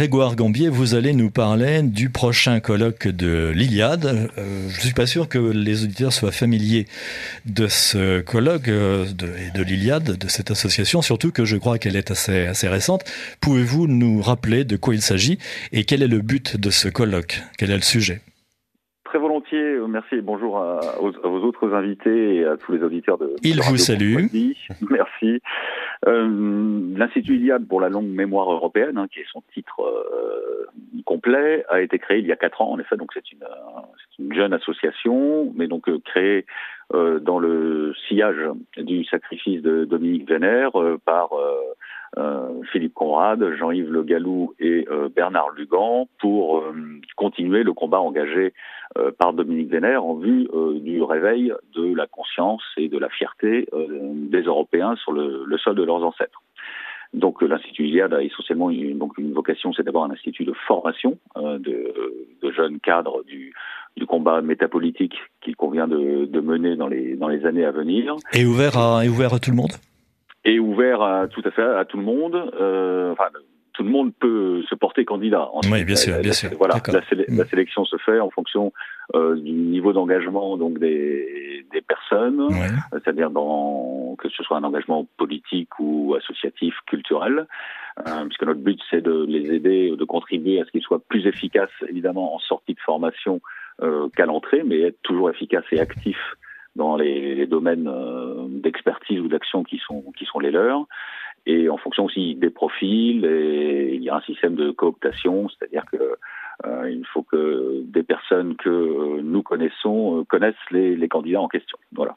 Grégoire Gambier, vous allez nous parler du prochain colloque de l'Iliade. Euh, je ne suis pas sûr que les auditeurs soient familiers de ce colloque euh, de, de l'Iliade, de cette association, surtout que je crois qu'elle est assez, assez récente. Pouvez-vous nous rappeler de quoi il s'agit et quel est le but de ce colloque? Quel est le sujet? Très volontiers, merci et bonjour à, vos autres invités et à tous les auditeurs de. Il vous salue. Merci. Euh, L'Institut Iliade pour la longue mémoire européenne, hein, qui est son titre euh, complet, a été créé il y a quatre ans. En effet, donc c'est une, une, jeune association, mais donc euh, créée euh, dans le sillage du sacrifice de Dominique Vénère par euh, Philippe Conrad, Jean-Yves Le Gallou et euh, Bernard Lugan pour euh, continuer le combat engagé par Dominique Vénère en vue du réveil de la conscience et de la fierté des Européens sur le, le, sol de leurs ancêtres. Donc l'Institut Iliade a essentiellement une, donc une vocation, c'est d'abord un institut de formation de, de, jeunes cadres du, du combat métapolitique qu'il convient de, de, mener dans les, dans les années à venir. Et ouvert à, et ouvert à tout le monde? Est ouvert à tout à fait à tout le monde. Euh, enfin, tout le monde peut se porter candidat. oui, bien sûr, bien sûr. Voilà, la, sélection se fait en fonction euh, du niveau d'engagement donc des, des personnes, c'est-à-dire dans que ce soit un engagement politique ou associatif, culturel, euh, puisque notre but c'est de les aider, de contribuer à ce qu'ils soient plus efficaces, évidemment en sortie de formation euh, qu'à l'entrée, mais être toujours efficaces et actifs dans les, les domaines euh, d'expertise ou d'action qui sont qui sont les leurs. Et en fonction aussi des profils et il y a un système de cooptation c'est-à-dire que euh, il faut que des personnes que nous connaissons euh, connaissent les, les, candidats en question. Voilà.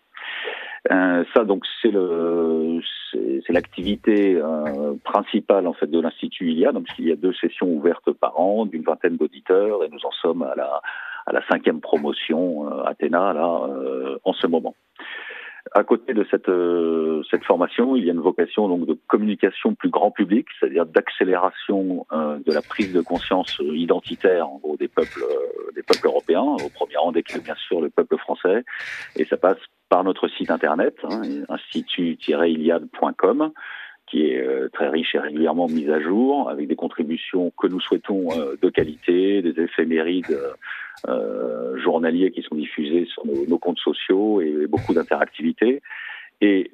Euh, ça donc c'est le c'est l'activité euh, principale en fait de l'institut ILIA donc il y a deux sessions ouvertes par an d'une vingtaine d'auditeurs et nous en sommes à la à la cinquième promotion euh, Athéna là euh, en ce moment. À côté de cette euh, cette formation, il y a une vocation donc de communication plus grand public, c'est-à-dire d'accélération de la prise de conscience identitaire en gros des peuples des peuples européens, au premier rang desquels bien sûr le peuple français, et ça passe par notre site internet hein, institut-iliade.com qui est euh, très riche et régulièrement mise à jour, avec des contributions que nous souhaitons euh, de qualité, des éphémérides euh, journaliers qui sont diffusés sur nos, comptes sociaux et, beaucoup d'interactivité. Et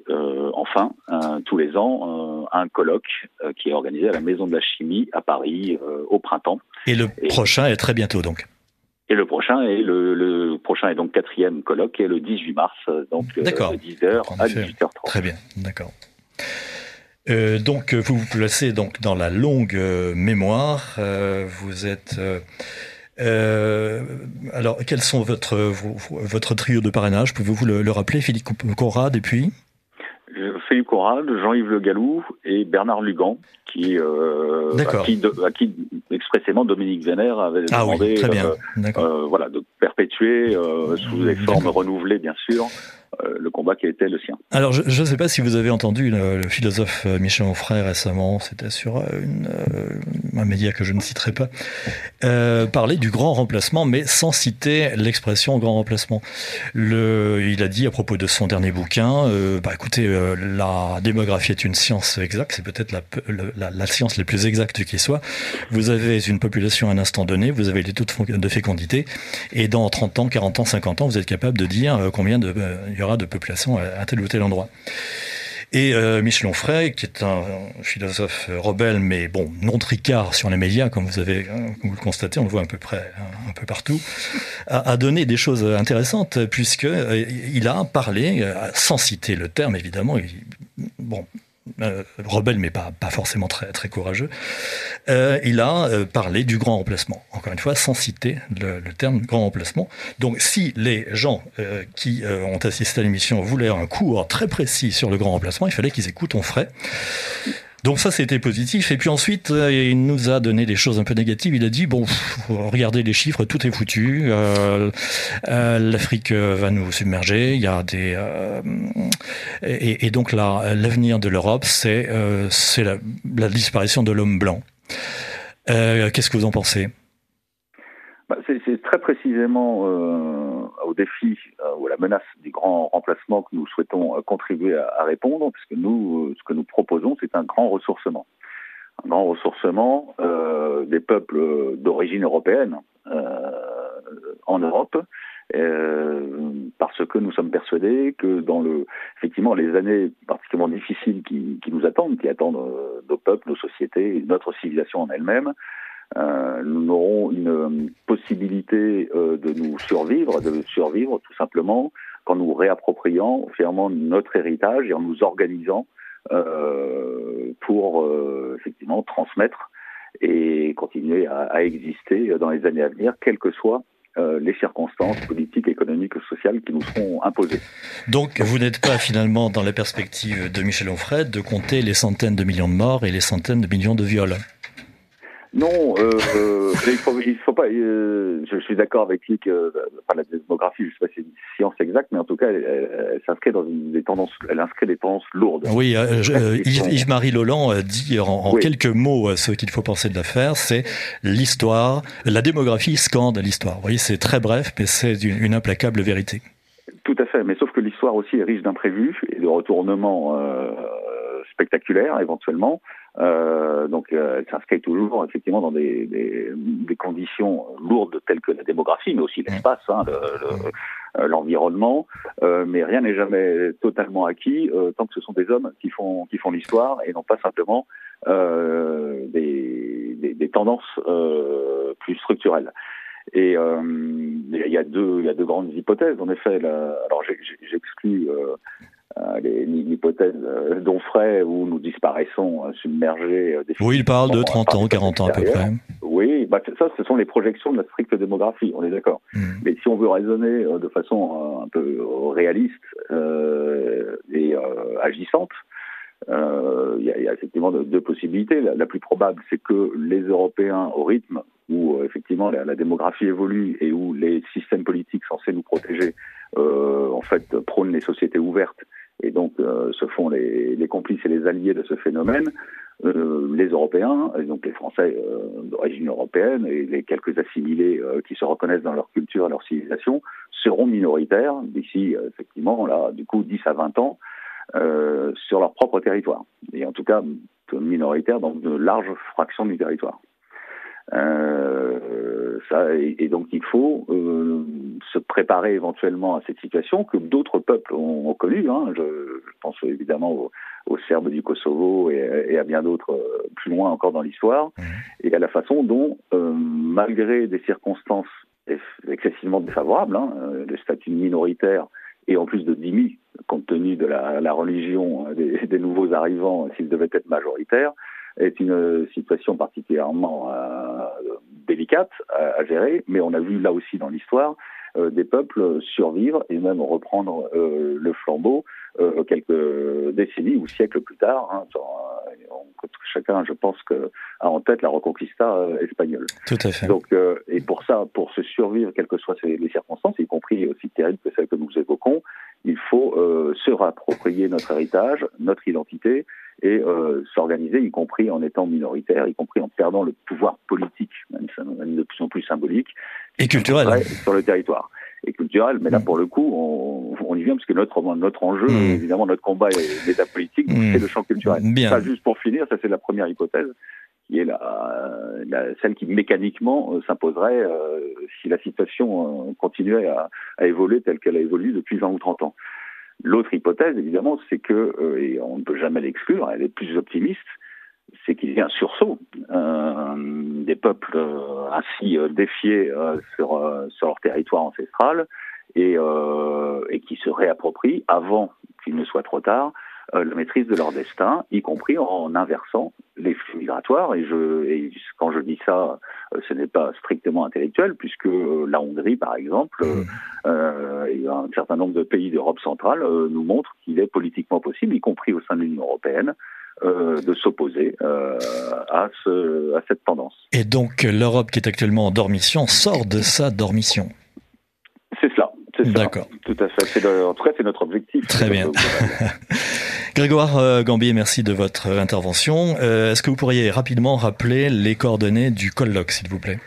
enfin, tous les ans, un colloque qui est organisé à la Maison de la Chimie à Paris au printemps. Et le prochain est très bientôt donc. Et le prochain est le, le, prochain est donc quatrième colloque, est le 18 mars, donc de 10h à 18h30. Très bien, d'accord. Euh, donc vous vous placez donc dans la longue euh, mémoire. Euh, vous êtes alors quels sont votre votre trio de parrainage? Pouvez-vous le, rappeler? Philippe Conrad et puis? Philippe Conrad, Jean-Yves Le Gallou et Bernard Lugan, qui, à qui, à, qui, expressément Dominique Vénère avait ah demandé voilà, de perpétuer sous des formes renouvelées, bien sûr. euh, le combat qui a été le sien. Alors, je ne sais pas si vous avez entendu le, philosophe euh, Michel Onfray récemment, c'était sur euh, une, un média que je ne citerai pas, euh, parler du grand remplacement, mais sans citer l'expression grand remplacement. Le, il a dit à propos de son dernier bouquin, euh, bah écoutez, la démographie est une science exacte, c'est peut-être la, la, la, science la plus exacte qui soit. Vous avez une population à un instant donné, vous avez les taux de fécondité, et dans 30 ans, 40 ans, 50 ans, vous êtes capable de dire combien de y aura de population à, tel ou tel endroit. Et euh, Michel Onfray, qui est un, philosophe rebelle, mais bon, non tricard sur les médias, comme vous avez, hein, comme le constatez, on le voit à peu près un, peu partout, a, donné des choses intéressantes puisque euh, il a parlé, euh, sans citer le terme évidemment, il, bon, euh, rebelle mais pas, forcément très, courageux, euh, il a euh, parlé du grand remplacement. Encore une fois, sans citer le, terme grand remplacement. Donc si les gens qui ont assisté à l'émission voulaient un cours très précis sur le grand remplacement, il fallait qu'ils écoutent On ferait. Donc ça, c'était positif. Et puis ensuite, euh, il nous a donné des choses un peu négatives. Il a dit, bon, regardez les chiffres, tout est foutu. Euh, euh, L'Afrique va nous submerger. Il y a des... Euh, et, donc là, l'avenir de l'Europe, c'est c'est la, la, disparition de l'homme blanc. Qu'est-ce que vous en pensez? Bah, C'est très précisément au défi euh, ou à la menace du grand remplacement que nous souhaitons euh, contribuer à, répondre, puisque nous, euh, ce que nous proposons, c'est un grand ressourcement. un grand ressourcement des peuples d'origine européenne en Europe parce que nous sommes persuadés que dans le, effectivement, les années particulièrement difficiles qui, qui nous attendent, qui attendent nos peuples, nos sociétés, notre civilisation en elle-même, nous aurons une possibilité euh, de nous survivre, de survivre tout simplement quand nous réapproprions finalement notre héritage et en nous organisant euh, pour effectivement transmettre et continuer à, à, exister dans les années à venir, quelles que soient euh, les circonstances politiques, économiques sociales qui nous seront imposées. Donc vous n'êtes pas finalement dans la perspective de Michel Onfray de compter les centaines de millions de morts et les centaines de millions de viols non, euh, euh, il faut, il faut pas. Euh, je suis d'accord avec lui que enfin, la démographie, je sais pas si c'est une science exacte, mais en tout cas, elle, elle, s'inscrit dans une, des tendances. Elle inscrit des tendances lourdes. Oui, euh, Yves-Marie Loland dit en, en quelques mots ce qu'il faut penser de l'affaire, c'est l'histoire. La démographie scande l'histoire. Vous voyez, c'est très bref, mais c'est une, une, implacable vérité. Tout à fait, mais sauf que l'histoire aussi est riche d'imprévus et de retournements spectaculaires éventuellement. Euh, donc euh, elle s'inscrit toujours effectivement dans des, des, des, conditions lourdes telles que la démographie, mais aussi l'espace, hein, l'environnement. Le, euh, mais rien n'est jamais totalement acquis euh, tant que ce sont des hommes qui font qui font l'histoire et non pas simplement euh, des, des, des, tendances plus structurelles. Et il y a deux il y a deux grandes hypothèses en effet. Là, alors j'exclus euh, l'hypothèse euh, d'Onfray où nous disparaissons euh, submergés. oui, il parle de 30 ans, 40 ans à peu près. Oui, bah, ça, ce sont les projections de la stricte démographie, on est d'accord. Hmm. Mais si on veut raisonner de façon un peu réaliste et agissante, il y, a, y, a effectivement deux, possibilités. La, plus probable, c'est que les Européens, au rythme où effectivement la, la, démographie évolue et où les systèmes politiques censés nous protéger, en fait, prônent les sociétés ouvertes et donc euh, se font les, les, complices et les alliés de ce phénomène. Euh, les Européens, et donc les Français euh, d'origine européenne et les quelques assimilés euh, qui se reconnaissent dans leur culture et leur civilisation seront minoritaires d'ici effectivement là du coup 10 à 20 ans sur leur propre territoire et en tout cas minoritaires dans de larges fractions du territoire. Euh, ça, et, et, donc il faut euh, se préparer éventuellement à cette situation que d'autres peuples ont, ont connue. Hein. Je, je, pense évidemment aux, aux, Serbes du Kosovo et, et à bien d'autres euh, plus loin encore dans l'histoire, mmh. et à la façon dont, euh, malgré des circonstances excessivement défavorables, hein, le statut minoritaire et en plus de dhimmi, compte tenu de la, la religion des, des nouveaux arrivants, s'ils devaient être majoritaires, est une situation particulièrement euh, délicate à, à, gérer, mais on a vu là aussi dans l'histoire euh, des peuples survivre et même reprendre euh, le flambeau euh, quelques décennies ou siècles plus tard. Hein, chacun, je pense, que, a en tête la Reconquista euh, espagnole. Tout à fait. Donc, euh, et pour ça, pour se survivre, quelles que soient les circonstances, y compris aussi terribles que celles que nous évoquons, il faut se rapproprier notre héritage, notre identité, et euh, s'organiser, y compris en étant minoritaire, y compris en perdant le pouvoir politique, même, même de plus en plus symbolique, et culturel sur le territoire et culturel. Mais là, mm. pour le coup, on, on, y vient parce que notre notre enjeu, mmh. évidemment, notre combat est l'état politique, mmh. c'est le champ culturel. Bien. Ça, juste pour finir, ça c'est la première hypothèse qui est la, la, celle qui mécaniquement euh, s'imposerait euh, si la situation euh, continuait à, à, évoluer telle qu'elle a évolué depuis 20 ou 30 ans. L'autre hypothèse, évidemment, c'est que, euh, et on ne peut jamais l'exclure, elle est plus optimiste, c'est qu'il y a un sursaut euh, des peuples euh, ainsi euh, défiés euh, sur, euh, sur leur territoire ancestral et, et qui se réapproprient avant qu'il ne soit trop tard la maîtrise de leur destin, y compris en inversant les flux migratoires. Et, je, et quand je dis ça, ce n'est pas strictement intellectuel, puisque la Hongrie, par exemple, mmh. euh, et un certain nombre de pays d'Europe centrale euh, nous montrent qu'il est politiquement possible, y compris au sein de l'Union européenne, euh, de s'opposer euh, à, ce, à cette tendance. Et donc l'Europe qui est actuellement en dormition sort de sa dormition. C'est cela. D'accord. Tout à fait. Le, en tout cas, c'est notre objectif. Très bien. Grégoire euh, Gambier, merci de votre intervention. Euh, Est-ce que vous pourriez rapidement rappeler les coordonnées du colloque, s'il vous plaît?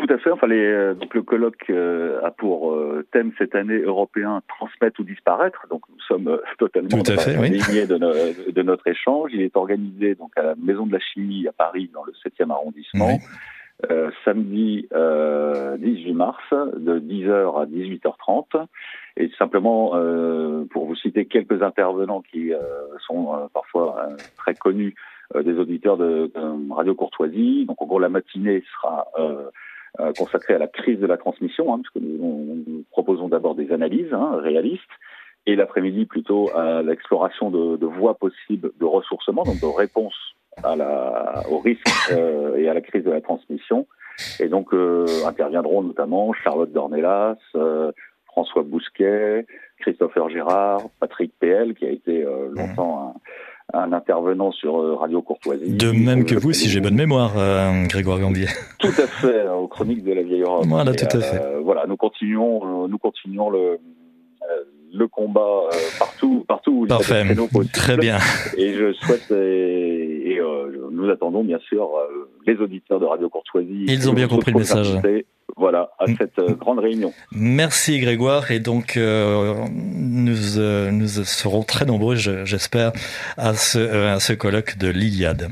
Tout à fait. Enfin, les, donc le colloque a pour thème cette année européen transmettre ou disparaître. Donc nous sommes totalement fait, oui. de, de, notre échange. Il est organisé donc à la Maison de la Chimie à Paris, dans le 7e arrondissement. Euh, samedi euh, 18 mars de 10h à 18h30 et simplement euh, pour vous citer quelques intervenants qui euh, sont euh, parfois très connus des auditeurs de, Radio Courtoisie. Donc en gros la matinée sera consacrée à la crise de la transmission, hein, parce que nous, nous proposons d'abord des analyses hein, réalistes et l'après-midi plutôt à l'exploration de, de voies possibles de ressourcement, donc de réponses à la, au risque euh, et à la crise de la transmission. Et donc euh, interviendront notamment Charlotte Dornelas, euh, François Bousquet, Christopher Gérard, Patrick PL, qui a été euh, longtemps un, un, intervenant sur Radio Courtoisie. De même que vous, si j'ai bonne mémoire, Grégoire Gambier. Tout à fait, aux chroniques de la vieille Europe. Voilà, tout à fait. voilà, nous continuons, nous continuons le le combat partout, partout où Parfait. il y a des Très bien. Et je souhaite et, et nous attendons bien sûr euh, les auditeurs de Radio Courtoisie. Ils ont bien compris le message. Voilà, à cette euh, grande réunion. Merci Grégoire. Et donc, euh, nous, nous serons très nombreux, j'espère, à ce, à ce colloque de l'Iliade.